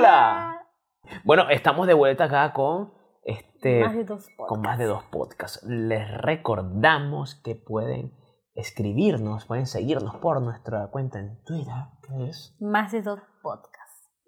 Hola. Bueno, estamos de vuelta acá con este Más de dos podcasts. con más de dos podcasts. Les recordamos que pueden escribirnos, pueden seguirnos por nuestra cuenta en Twitter, que es Más de dos podcasts.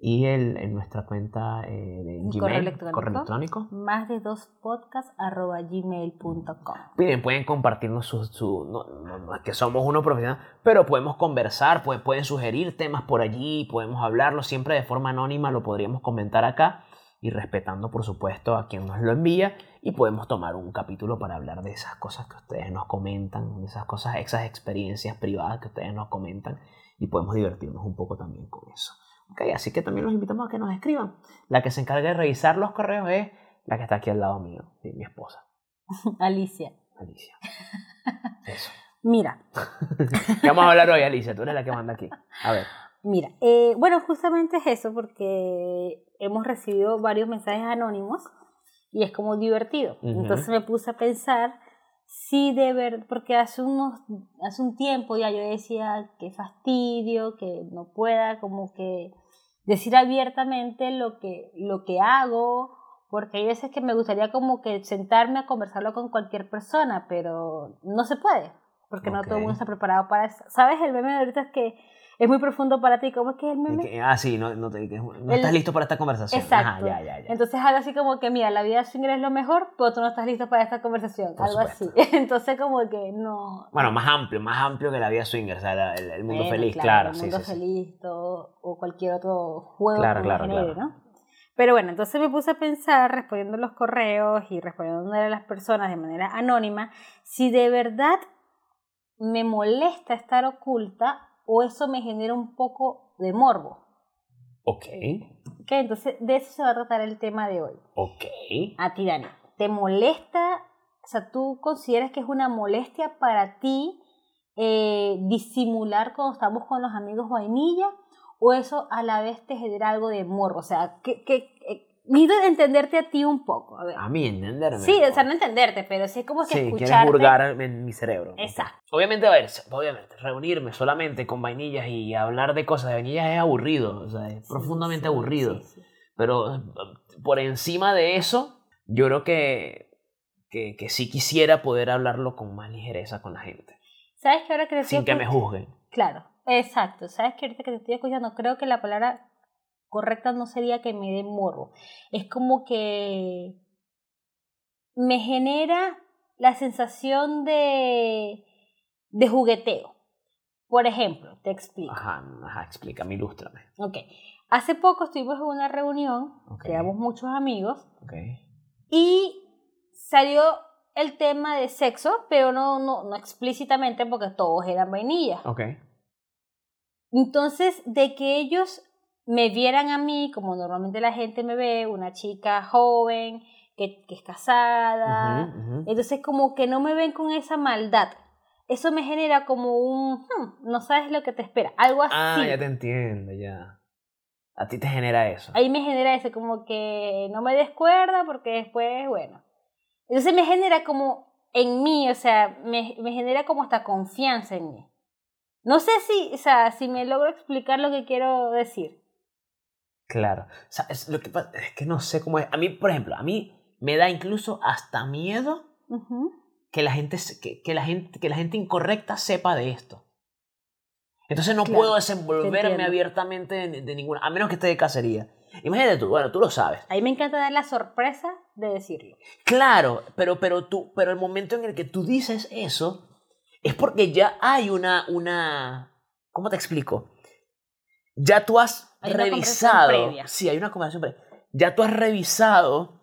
Y el, en nuestra cuenta eh, de Gmail, correo electrónico. correo electrónico. Más de dos podcasts arroba gmail.com. Miren, pueden compartirnos su, su- no, no- no es que somos unos profesionales, pero podemos conversar, pues, pueden sugerir temas por allí, podemos hablarlo siempre de forma anónima, lo podríamos comentar acá y respetando por supuesto a quien nos lo envía y podemos tomar un capítulo para hablar de esas cosas que ustedes nos comentan, de esas cosas, esas experiencias privadas que ustedes nos comentan y podemos divertirnos un poco también con eso. Ok, así que también los invitamos a que nos escriban. La que se encarga de revisar los correos es la que está aquí al lado mío, sí, mi esposa, Alicia. Alicia. Eso. Mira, ¿Qué vamos a hablar hoy, Alicia? Tú eres la que manda aquí. A ver. mira. eh, bueno, justamente es eso, porque hemos recibido varios mensajes anónimos y es como divertido. Entonces me puse a pensar si de verdad, porque hace, unos, hace un tiempo ya yo decía que fastidio, que no pueda como que decir abiertamente lo que, lo que hago, porque hay veces que me gustaría como que sentarme a conversarlo con cualquier persona, pero no se puede, porque no todo el mundo está preparado para eso. ¿Sabes? El meme de ahorita es que es muy profundo para ti, ¿cómo es que es el meme? que- ah, sí, no, no, te- no El- estás listo para esta conversación. Exacto. Ajá, ya, ya, ya. Entonces algo así como que, mira, la vida swinger es lo mejor, pero tú no estás listo para esta conversación. Por algo así. supuesto. Entonces como que no... Bueno, más amplio, más amplio que la vida swinger, o sea, la- el, el mundo Bueno, feliz, claro. El sí, mundo sí, sí. feliz, todo, o cualquier otro juego Claro, que claro, genere, claro. ¿no? Pero bueno, entonces me puse a pensar, respondiendo los correos y respondiendo a las personas de manera anónima, si de verdad me molesta estar oculta o eso me genera un poco de morbo. Ok, ¿Ok? Entonces de eso se va a tratar el tema de hoy. ok. A ti, Dani, ¿te molesta? O sea, ¿tú consideras que es una molestia para ti eh, disimular cuando estamos con los amigos vainilla? ¿O eso a la vez te genera algo de morbo? O sea, que, que, eh, necesito entenderte a ti un poco. A ver. A mí, entenderme. Sí, o sea, no entenderte, pero sí es como que Sí, escucharte. hurgar en mi cerebro. Exacto. Obviamente, a ver, obviamente, reunirme solamente con vainillas y hablar de cosas de vainillas es aburrido, o sea, es profundamente Sí, aburrido. sí, sí. Pero por encima de eso, yo creo que, que, que sí quisiera poder hablarlo con más ligereza con la gente, ¿Sabes que ahora que te sin que me juzguen. Claro, exacto. ¿Sabes que ahorita que te estoy escuchando, creo que la palabra correcta no sería que me dé morbo. Es como que me genera la sensación de, de jugueteo. Por ejemplo, te explico. Ajá, ajá, explícame, ilústrame. Ok. Hace poco estuvimos en una reunión, Ok. quedamos muchos amigos, Ok. y salió el tema de sexo, pero no, no, no explícitamente porque todos eran vainillas. Ok. Entonces, de que ellos me vieran a mí, como normalmente la gente me ve, una chica joven, que, que es casada, entonces como que no me ven con esa maldad. Eso me genera como un, "Hmm, no sabes lo que te espera, algo así. Ah, ya te entiendo, ya. A ti te genera eso. Ahí me genera eso, como que no me descuerda porque después, bueno. Entonces me genera como en mí, o sea, me, me genera como hasta confianza en mí. No sé si, o sea, si me logro explicar lo que quiero decir. Claro. O sea, es, lo que pasa es que no sé cómo es. A mí, por ejemplo, a mí me da incluso hasta miedo Ujú. que la gente, que, que la gente, que la gente incorrecta sepa de esto. Entonces no Claro, puedo desenvolverme abiertamente de, de ninguna, a menos que esté de cacería. Imagínate tú, bueno, tú lo sabes. A mí me encanta dar la sorpresa de decirlo. Claro, pero, pero tú, pero el momento en el que tú dices eso es porque ya hay una, una, ¿cómo te explico? Ya tú has Hay una revisado, previa. sí, hay una conversación previa. Ya tú has revisado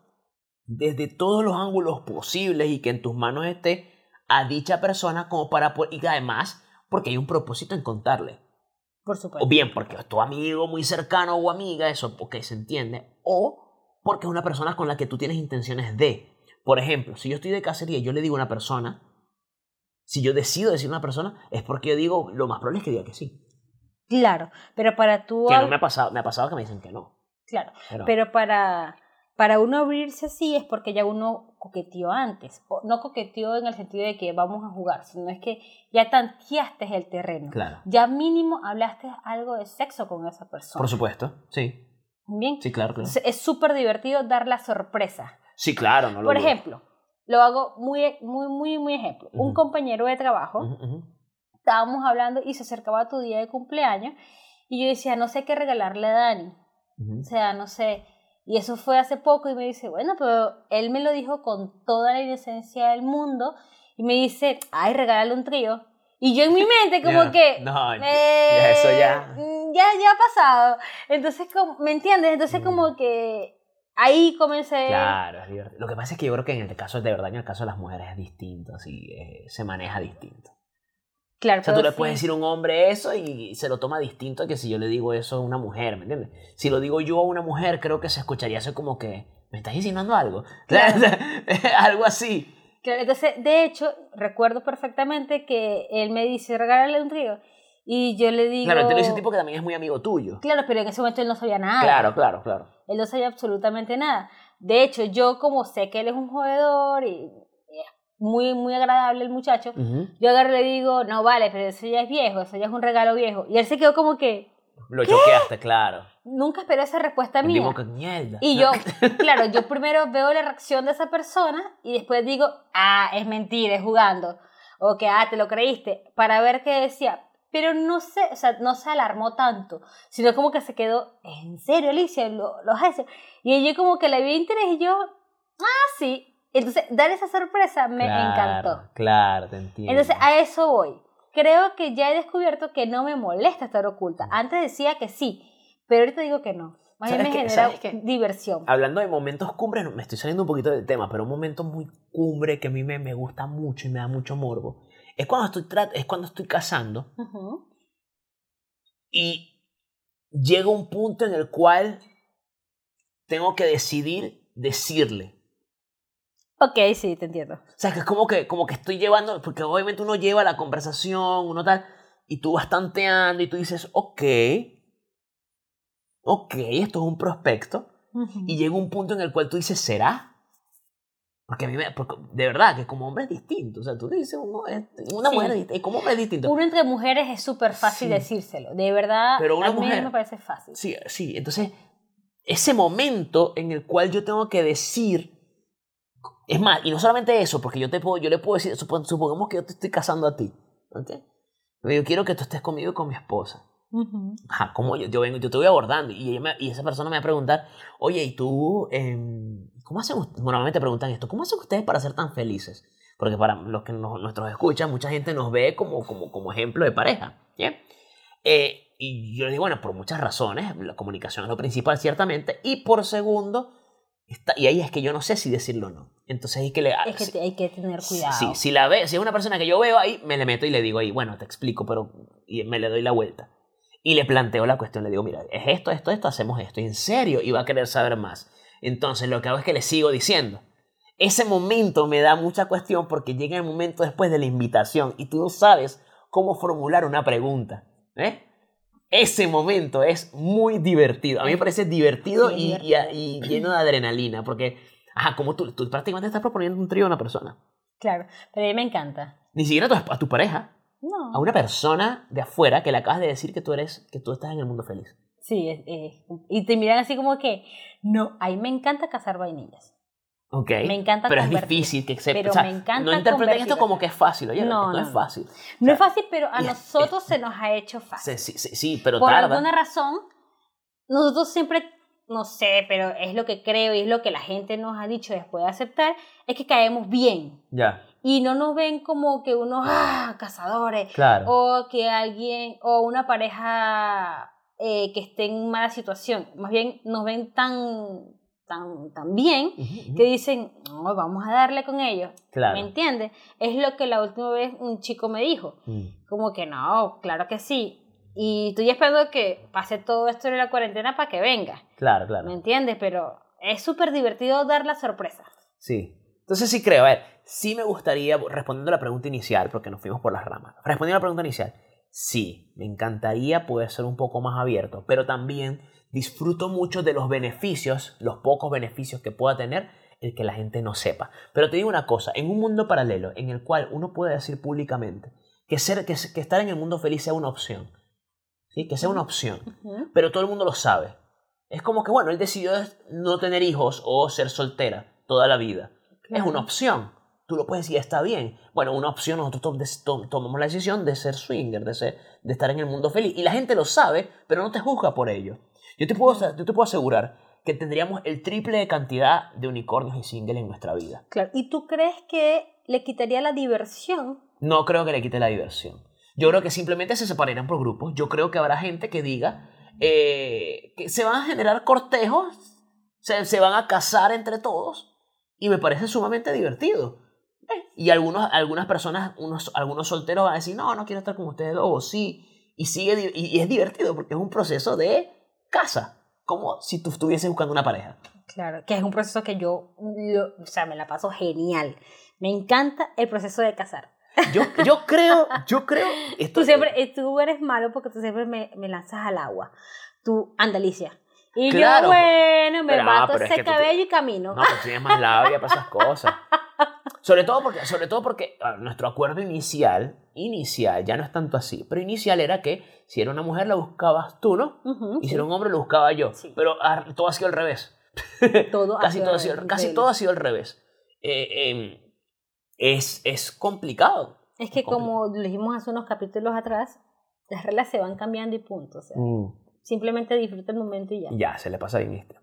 desde todos los ángulos posibles y que en tus manos esté a dicha persona como para poder, y además porque hay un propósito en contarle. Por supuesto. O bien porque es tu amigo muy cercano o amiga, eso porque se entiende. O porque es una persona con la que tú tienes intenciones de. Por ejemplo, si yo estoy de cacería y yo le digo a una persona, si yo decido decir a una persona, es porque yo digo, lo más probable es que diga que sí. Claro, pero para tú... Que no me ha pasado, me ha pasado que me dicen que no. Claro, Pero, pero para, para uno abrirse así es porque ya uno coqueteó antes. O no coqueteó en el sentido de que vamos a jugar, sino es que ya tanteaste el terreno. claro. Ya mínimo hablaste algo de sexo con esa persona. Por supuesto, sí. Bien. Sí, claro, claro. Es súper divertido dar la sorpresa. Sí, claro, no lo Por dudo. ejemplo, lo hago muy, muy, muy, muy ejemplo. Un compañero de trabajo. Estábamos hablando y se acercaba tu día de cumpleaños y yo decía, no sé qué regalarle a Dani. Ujú. O sea, no sé. Y eso fue hace poco y me dice, bueno, pero él me lo dijo con toda la inocencia del mundo y me dice, ay, regálale un trío. Y yo en mi mente como que... No, eh, ya eso ya. mm, Ya, ya ha pasado. Entonces, como, ¿me entiendes? Entonces Mm. como que ahí comencé... Claro, es divertido. Lo que pasa es que yo creo que en el caso, de verdad, en el caso de las mujeres es distinto, así, eh, se maneja distinto. Claro, O sea, tú le puedes sí. decir a un hombre eso y se lo toma distinto que si yo le digo eso a una mujer, ¿me entiendes? Si lo digo yo a una mujer, creo que se escucharía eso como que, ¿me estás insinuando algo? Claro. algo así. Claro, entonces, de hecho, recuerdo perfectamente que él me dice, regálale un trío. Y yo le digo... Claro, te lo dice un tipo que también es muy amigo tuyo. Claro, pero en ese momento él no sabía nada. Claro, claro, claro. Él no sabía absolutamente nada. De hecho, yo como sé que él es un jodedor y muy, muy agradable el muchacho, yo agarro y le digo, no vale, pero eso ya es viejo, eso ya es un regalo viejo. Y él se quedó como que, Lo choqueaste, claro. nunca esperó esa respuesta mía. mierda. Y yo, claro, yo primero veo la reacción de esa persona y después digo, ah, es mentira, es jugando. O que, ah, te lo creíste. Para ver qué decía. Pero no sé, o sea, no se alarmó tanto, sino como que se quedó, ¿en serio, Alicia? ¿Lo, lo haces? Y yo como que le vi interés y yo, ah, sí. Entonces, dar esa sorpresa me Claro, encantó. Claro, te entiendo. Entonces, a eso voy. Creo que ya he descubierto que no me molesta estar oculta. Antes decía que sí, pero ahorita digo que no. Más bien ¿Sabes me qué? genera diversión. Hablando de momentos cumbres, me estoy saliendo un poquito del tema, pero un momento muy cumbre que a mí me, me gusta mucho y me da mucho morbo, es cuando estoy, es cuando estoy casando Ujú. y llega un punto en el cual tengo que decidir decirle. Ok, sí, te entiendo. O sea, que es como que, como que estoy llevando, porque obviamente uno lleva la conversación, uno tal, y tú vas tanteando y tú dices, ok, ok, esto es un prospecto, y llega un punto en el cual tú dices, ¿será? Porque a mí me, porque de verdad que como hombre es distinto, o sea, tú dices, uno es- una Sí. mujer es distinta, como hombre es distinto. Uno entre mujeres es súper fácil Sí. decírselo. De verdad, Pero una a mí mujer- me parece fácil. Sí, sí, entonces, ese momento en el cual yo tengo que decir, es más, y no solamente eso, porque yo, te puedo, yo le puedo decir, supo- supongamos que yo te estoy casando a ti, ¿ok? Pero Yo quiero que tú estés conmigo y con mi esposa. Ujú. Ajá, ¿cómo yo, yo vengo, yo te voy abordando y, ella me- y esa persona me va a preguntar, oye, ¿y tú, em, cómo hacen ustedes? Normalmente preguntan esto, ¿cómo hacen ustedes para ser tan felices? Porque para los que nos, nuestros escuchan, mucha gente nos ve como, como, como ejemplo de pareja, ¿ya? Eh, y yo les digo, bueno, por muchas razones, la comunicación es lo principal, ciertamente, y por segundo, está, y ahí es que yo no sé si decirlo o no. Entonces ahí que le... Es que si- te- hay que tener cuidado. Sí, si la ve, si es una persona que yo veo ahí, me le meto y le digo ahí, bueno, te explico, pero y me le doy la vuelta. Y le planteo la cuestión, le digo, mira, es esto, esto, esto, hacemos esto, y en serio, y va a querer saber más. Entonces lo que hago es que le sigo diciendo. Ese momento me da mucha cuestión porque llega el momento después de la invitación y tú no sabes cómo formular una pregunta. ¿eh? Ese momento es muy divertido. A mí me parece divertido y, y- y lleno de adrenalina porque, ajá, como tú, tú prácticamente estás proponiendo un trío a una persona. Claro, pero a mí me encanta. Ni siquiera a tu, a tu pareja, No. a una persona de afuera que le acabas de decir que tú eres, que tú estás en el mundo feliz. Sí, es- y te miran así como que, no, a mí me encanta cazar vainillas. Ok. Me encanta Pero es difícil que se. Pero o sea, me encanta No interpreten esto como que es fácil, oye, No, no, no, es fácil. No sea, es fácil, pero a nosotros se nos ha hecho fácil. Sí, sí, sí, sí, pero Por tarda. alguna razón, nosotros siempre, no sé, pero es lo que creo y es lo que la gente nos ha dicho después de aceptar, es que caemos bien. Ya, Y no nos ven como que unos ah, cazadores claro. o que alguien o una pareja eh, que esté en mala situación. Más bien nos ven tan, tan, tan bien Ujú, ujú. que dicen, no, vamos a darle con ellos. Claro. ¿Me entiendes? Es lo que la última vez un chico me dijo. Mm, Como que no, claro que sí. Y estoy esperando que pase todo esto de la cuarentena para que venga. Claro, ¿Me claro. entiendes? Pero es súper divertido dar la sorpresa. Sí. Entonces sí creo, a ver, sí me gustaría, respondiendo a la pregunta inicial, porque nos fuimos por las ramas, respondiendo a la pregunta inicial, sí, me encantaría poder ser un poco más abierto, pero también disfruto mucho de los beneficios, los pocos beneficios que pueda tener el que la gente no sepa. Pero te digo una cosa, en un mundo paralelo en el cual uno puede decir públicamente que, ser, que, que estar en el mundo feliz sea una opción, ¿sí? que sea una opción, pero todo el mundo lo sabe. Es como que, bueno, él decidió no tener hijos o ser soltera toda la vida. Es una opción. Tú lo puedes decir, está bien. Bueno, una opción, nosotros tomamos la decisión de ser swinger, de, ser, de estar en el mundo feliz. Y la gente lo sabe, pero no te juzga por ello. Yo te puedo, yo te puedo asegurar que tendríamos el triple de cantidad de unicornios y singles en nuestra vida. Claro. ¿Y tú crees que le quitaría la diversión? No creo que le quite la diversión. Yo creo que simplemente se separarían por grupos. Yo creo que habrá gente que diga eh, que se van a generar cortejos, se, se, van a casar entre todos y me parece sumamente divertido. Eh, y algunos, algunas personas, unos, algunos solteros van a decir, no, no quiero estar con ustedes dos, o sí, y, sigue, y es divertido porque es un proceso de casa como si tú estuvieses buscando una pareja. Claro, que es un proceso que yo, o sea, me la paso genial. Me encanta el proceso de casar. Yo, yo creo, yo creo... tú siempre, eh, tú eres malo porque tú siempre me, me lanzas al agua. Tú, Andalicia. Y yo, bueno, me bato ese cabello y camino. No, pues tienes más labia para esas cosas. Sobre todo porque, sobre todo porque nuestro acuerdo inicial, inicial, ya no es tanto así, pero inicial era que si era una mujer la buscabas tú, ¿no? y si era un hombre lo buscaba yo. Pero todo ha sido al revés. Todo casi, todo ha sido, casi todo ha sido al revés. Eh, em, es, es complicado. Es que como dijimos hace unos capítulos atrás, las reglas se van cambiando y punto. Mm. Simplemente disfruta el momento y ya. Ya, se le pasa bien este.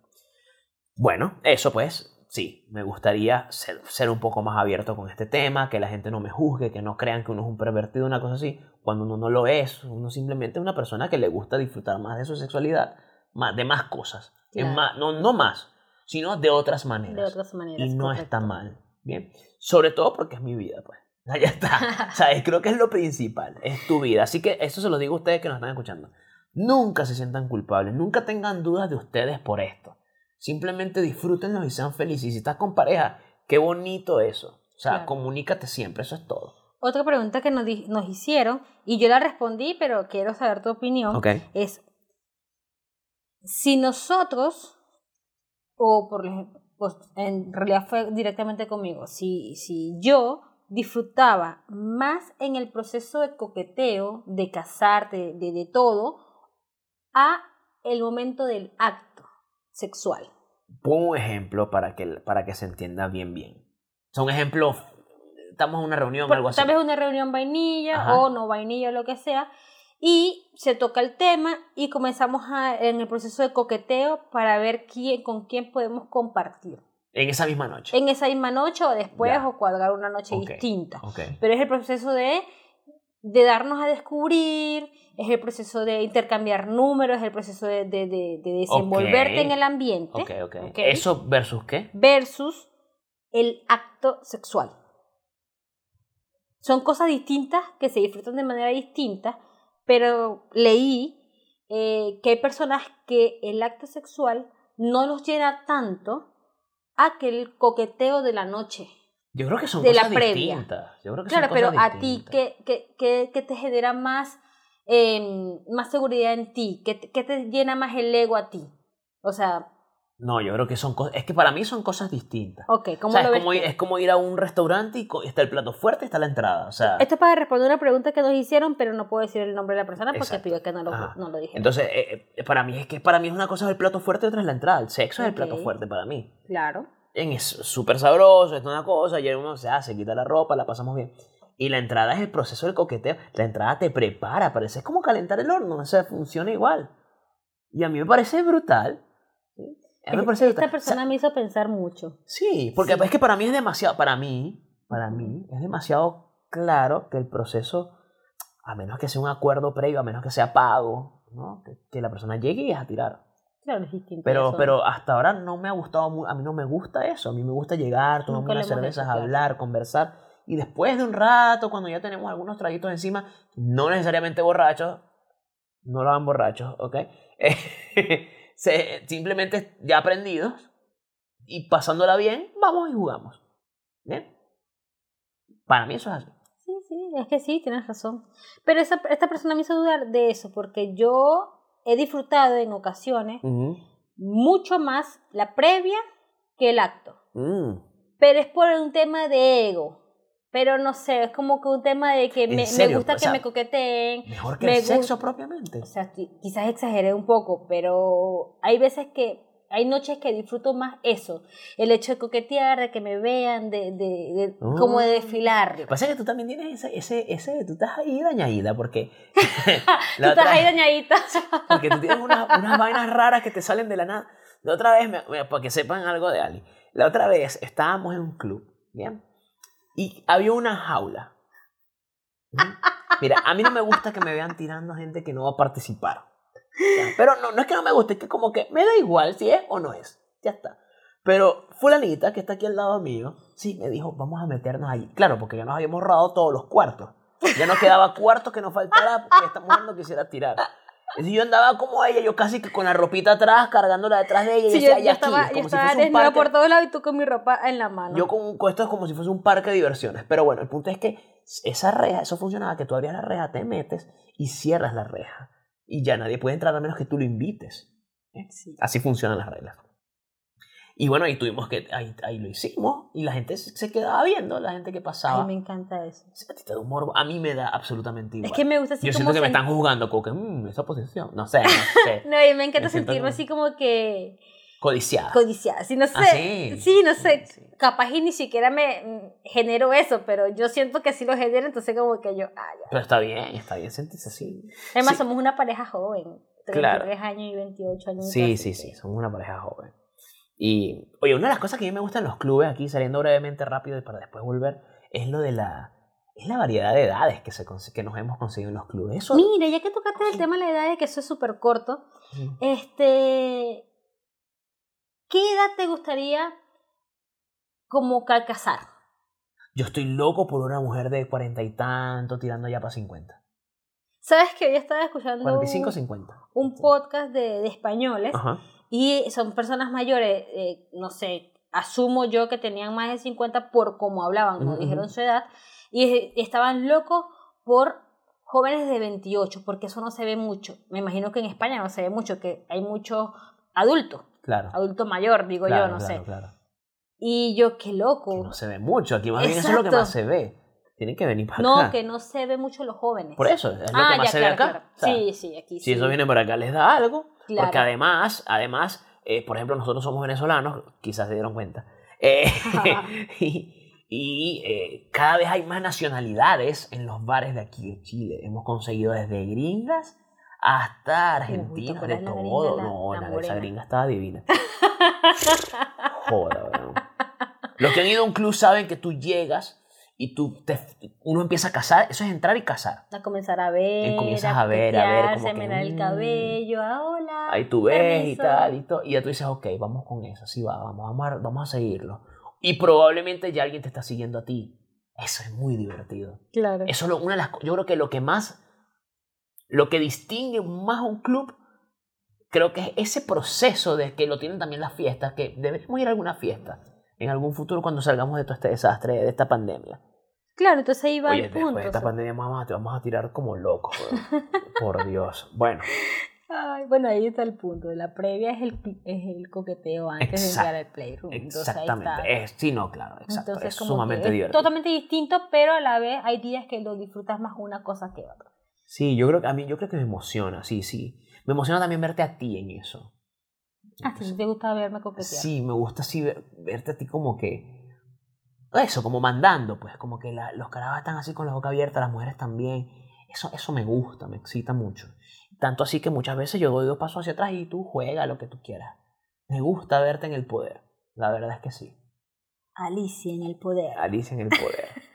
Bueno, eso pues, sí, me gustaría ser, ser, un poco más abierto con este tema, que la gente no me juzgue, que no crean que uno es un pervertido, una cosa así, cuando uno no lo es, uno simplemente es una persona que le gusta disfrutar más de su sexualidad, más, de más cosas, más, no, no más, sino de otras maneras. De otras maneras. Y no está mal, ¿bien? Sobre todo porque es mi vida, pues. Ya está. ¿Sabes? Creo que es lo principal, es tu vida. Así que eso se lo digo a ustedes que nos están escuchando. Nunca se sientan culpables, nunca tengan dudas de ustedes por esto. Simplemente disfrútenlo y sean felices. Y si estás con pareja, qué bonito eso. O sea, comunícate siempre, eso es todo. Otra pregunta que nos, nos, hicieron, y yo la respondí, pero quiero saber tu opinión, es, si nosotros, o por ejemplo, pues en realidad fue directamente conmigo, si, si yo disfrutaba más en el proceso de coqueteo, de casarte, de, de todo, a el momento del acto sexual. Pon un ejemplo para que, para que se entienda bien bien. Son ejemplos, estamos en una reunión o algo así. Tal vez una reunión vainilla o no vainilla o lo que sea. Y se toca el tema y comenzamos a, en el proceso de coqueteo para ver quién, con quién podemos compartir. En esa misma noche. En esa misma noche o después o cuadrar una noche distinta. Pero es el proceso de, de darnos a descubrir, es el proceso de intercambiar números, es el proceso de, de, de, desenvolverte en el ambiente. Okay, okay. ¿Eso versus qué? Versus el acto sexual. Son cosas distintas que se disfrutan de manera distinta, pero leí eh, que hay personas que el acto sexual no los llena tanto a que el coqueteo de la noche. Yo creo que son cosas distintas. Yo creo que claro, pero a ti, ¿qué, qué, qué, qué te genera más Em, más seguridad en ti? ¿Qué, te llena más el ego a ti? O sea... No, yo creo que son cosas, es que para mí son cosas distintas. Ok, ¿cómo es, como ir, es como ir a un restaurante y está el plato fuerte y está la entrada. O sea, Esto es para responder una pregunta que nos hicieron, pero no puedo decir el nombre de la persona porque pido que no lo, no lo dijera. Entonces, eh, eh, para mí es que para mí es una cosa el plato fuerte y otra es la entrada. El sexo es el plato fuerte para mí. Claro. Es súper sabroso, es una cosa, y uno se hace, quita la ropa, la pasamos bien. Y la entrada es el proceso del coqueteo. La entrada te prepara, parece como calentar el horno, o sea, funciona igual. Y a mí me parece brutal. Esta persona me hizo pensar mucho. Sí, porque es que para mí es demasiado, para mí, para mí es demasiado claro que el proceso, a menos que sea un acuerdo previo, a menos que sea pago, ¿no? que, la persona llegue y es a tirar. Claro, es distinto. Pero, pero hasta ahora no me ha gustado, a mí no me gusta eso, a mí me gusta llegar, tomar unas cervezas, hablar, conversar y después de un rato, cuando ya tenemos algunos traguitos encima, no necesariamente borrachos, no lo hagan borrachos, ¿ok? simplemente ya aprendidos y pasándola bien, vamos y jugamos. ¿Bien? Para mí eso es así. Sí, sí, es que sí, tienes razón. Pero esa, esta persona me hizo dudar de eso, porque yo he disfrutado en ocasiones mucho más la previa que el acto. Mm. Pero es por un tema de ego pero no sé, es como que un tema de que ¿En me, gusta O que me coqueteen. Mejor que Me el sexo propiamente. O sea, quizás exageré un poco, pero hay veces que, hay noches que disfruto más eso, el hecho de coquetear, de que me vean, de, de, de- como de Mm. desfilar. Lo que pasa es que tú también tienes ese, ese, ese tú estás ahí dañadita porque... Tú estás ahí dañadita. Porque tú tienes unas, unas vainas raras que te salen de la nada. La otra vez, me- me- para que sepan algo de Ali, la otra vez estábamos en un club, ¿bien? Y había una jaula. Mira, a mí no me gusta que me vean tirando gente que no va a participar. Ya, Pero no, no es que no me guste, es que como que me da igual si es o no es. Ya está. Pero fulanita, que está aquí al lado mío, sí, me dijo, vamos a meternos allí. Claro, porque ya nos habíamos robado todos los cuartos. Ya no quedaba cuartos que nos faltara porque esta mujer no quisiera tirar. Y yo andaba como ella, yo casi que con la ropita atrás, cargándola detrás de ella. Y decía, yo, "Ya yo estaba, aquí", yo como si estaba fuese un parque. por todos lados y tú con mi ropa en la mano. Yo con, con esto es como si fuese un parque de diversiones. Pero bueno, el punto es que esa reja, eso funcionaba, que tú abrías la reja, te metes y cierras la reja. Y ya nadie puede entrar a menos que tú lo invites. ¿eh? Sí. Así funcionan las reglas. Y bueno, ahí tuvimos que, ahí, ahí lo hicimos y la gente se quedaba viendo, la gente que pasaba. Ay, me encanta eso. A ti te da a mí me da absolutamente igual. Es que me gusta así Yo como siento que me están juzgando como que, mmm, esa posición, no sé, no sé, No, y me encanta Me sentirme como- así como que codiciada. codiciada. Sí, no sé. Ah, sí. sí. no sé. Sí. Capaz y ni siquiera me mm, genero eso, pero yo siento que sí lo genero, entonces como que yo, ah, ya. Pero está bien, está bien sentirse así. Además, somos una pareja joven. Claro. 33 años y 28 años. Sí, sí, sí, somos una pareja joven. Y, oye, una de las cosas que a mí me gustan en los clubes, aquí saliendo brevemente rápido y para después volver, es lo de la, es la variedad de edades que, se, que nos hemos conseguido en los clubes. Eso, Mira, ya que tocaste el tema de la edad, que eso es súper corto, este, ¿qué edad te gustaría como que casar? Yo estoy loco por una mujer de cuarenta y tanto tirando ya para 50. ¿Sabes que hoy estaba escuchando 45, un, 50. un podcast de, de españoles Ajá. y son personas mayores, eh, no sé, asumo yo que tenían más de 50 por cómo hablaban, Ujú, dijeron su edad, y estaban locos por jóvenes de 28, porque eso no se ve mucho. Me imagino que en España no se ve mucho, que hay muchos adultos, Claro. adulto mayor, digo claro, yo, no claro, sé. Claro. Y yo, qué loco. Que no se ve mucho. Aquí más bien eso es lo que más se ve. Tienen que venir para No, acá. que no se ve mucho los jóvenes. Por eso, es lo ah, que más ya, se ve acá. claro. O sea, sí, sí, aquí Si sí. eso viene por acá, les da algo. Claro. Porque además, además eh, por ejemplo, nosotros somos venezolanos, quizás se dieron cuenta. Eh, y y, eh, cada vez hay más nacionalidades en los bares de aquí de Chile. Hemos conseguido desde gringas hasta argentinas, ¿te de todo. la- no, la la, esa gringa estaba divina. Joder, weón. Los que han ido a un club saben que tú llegas y tú te, uno empieza a cazar. Eso es entrar y cazar. A comenzar a ver, Y comienzas a ver, a ver, como que, el mm. cabello, ah, hola. Ahí tú ves y tal y todo. Y ya tú dices, ok, vamos con eso, así va, vamos, vamos, a, vamos a seguirlo. Y probablemente ya alguien te está siguiendo a ti. Eso es muy divertido. Claro. Eso es lo- una de las yo creo que lo que más, lo que distingue más a un club, creo que es ese proceso de que lo tienen también las fiestas, que deberíamos ir a alguna fiesta en algún futuro cuando salgamos de todo este desastre, de esta pandemia. Claro, entonces ahí va Oye, el después punto. de esta pandemia vamos a, vamos a tirar como locos, por Dios. Bueno, Ay, bueno, ahí está el punto. La previa es el, es el coqueteo antes de Exacto, entrar al playroom. Entonces, exactamente. Es, sí, no, claro, exacto. Entonces, es sumamente que es divertido. totalmente distinto, pero a la vez hay días que lo disfrutas más una cosa que otra. Sí, yo creo que a mí yo creo que me emociona, sí, sí. Me emociona también verte a ti en eso. Ah, sí, te gusta verme coquetear. Sí, me gusta así ver- verte a ti como que eso, como mandando, pues, como que la- los carajos están así con la boca abierta, las mujeres también. Eso eso me gusta, me excita mucho. Tanto así que muchas veces yo doy dos pasos hacia atrás y tú juega lo que tú quieras. Me gusta verte en el poder. La verdad es que sí. Alicia en el poder. Alicia en el poder.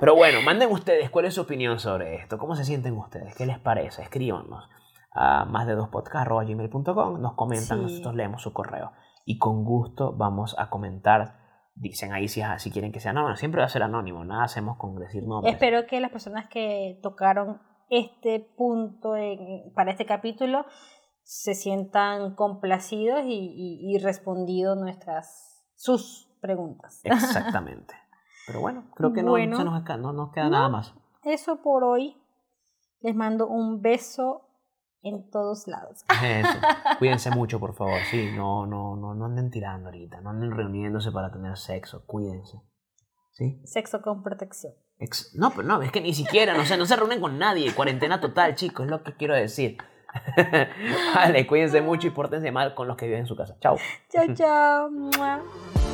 Pero bueno, manden ustedes cuál es su opinión sobre esto. ¿Cómo se sienten ustedes? ¿Qué les parece? Escríbanos a más de dos gmail.com. Nos comentan, Sí. nosotros leemos su correo. Y con gusto vamos a comentar. Dicen ahí si, si quieren que sea anónimo. Siempre va a ser anónimo. Nada hacemos con decir nombres. Espero que las personas que tocaron este punto en- para este capítulo se sientan complacidos y, y, y respondido nuestras sus preguntas. Exactamente. Pero bueno, creo que no, Bueno. se nos, no nos queda No. nada más. Eso por hoy. Les mando un beso en todos lados. Eso. Cuídense mucho, por favor. Sí, no, no, no, no anden tirando ahorita. No anden reuniéndose para tener sexo. Cuídense. Sí. Sexo con protección. Ex- no, pero no, es que ni siquiera, no, sé, no se reúnen con nadie. Cuarentena total, chicos, es lo que quiero decir. vale, cuídense mucho y pórtense mal con los que viven en su casa. Chao. Chao, chao.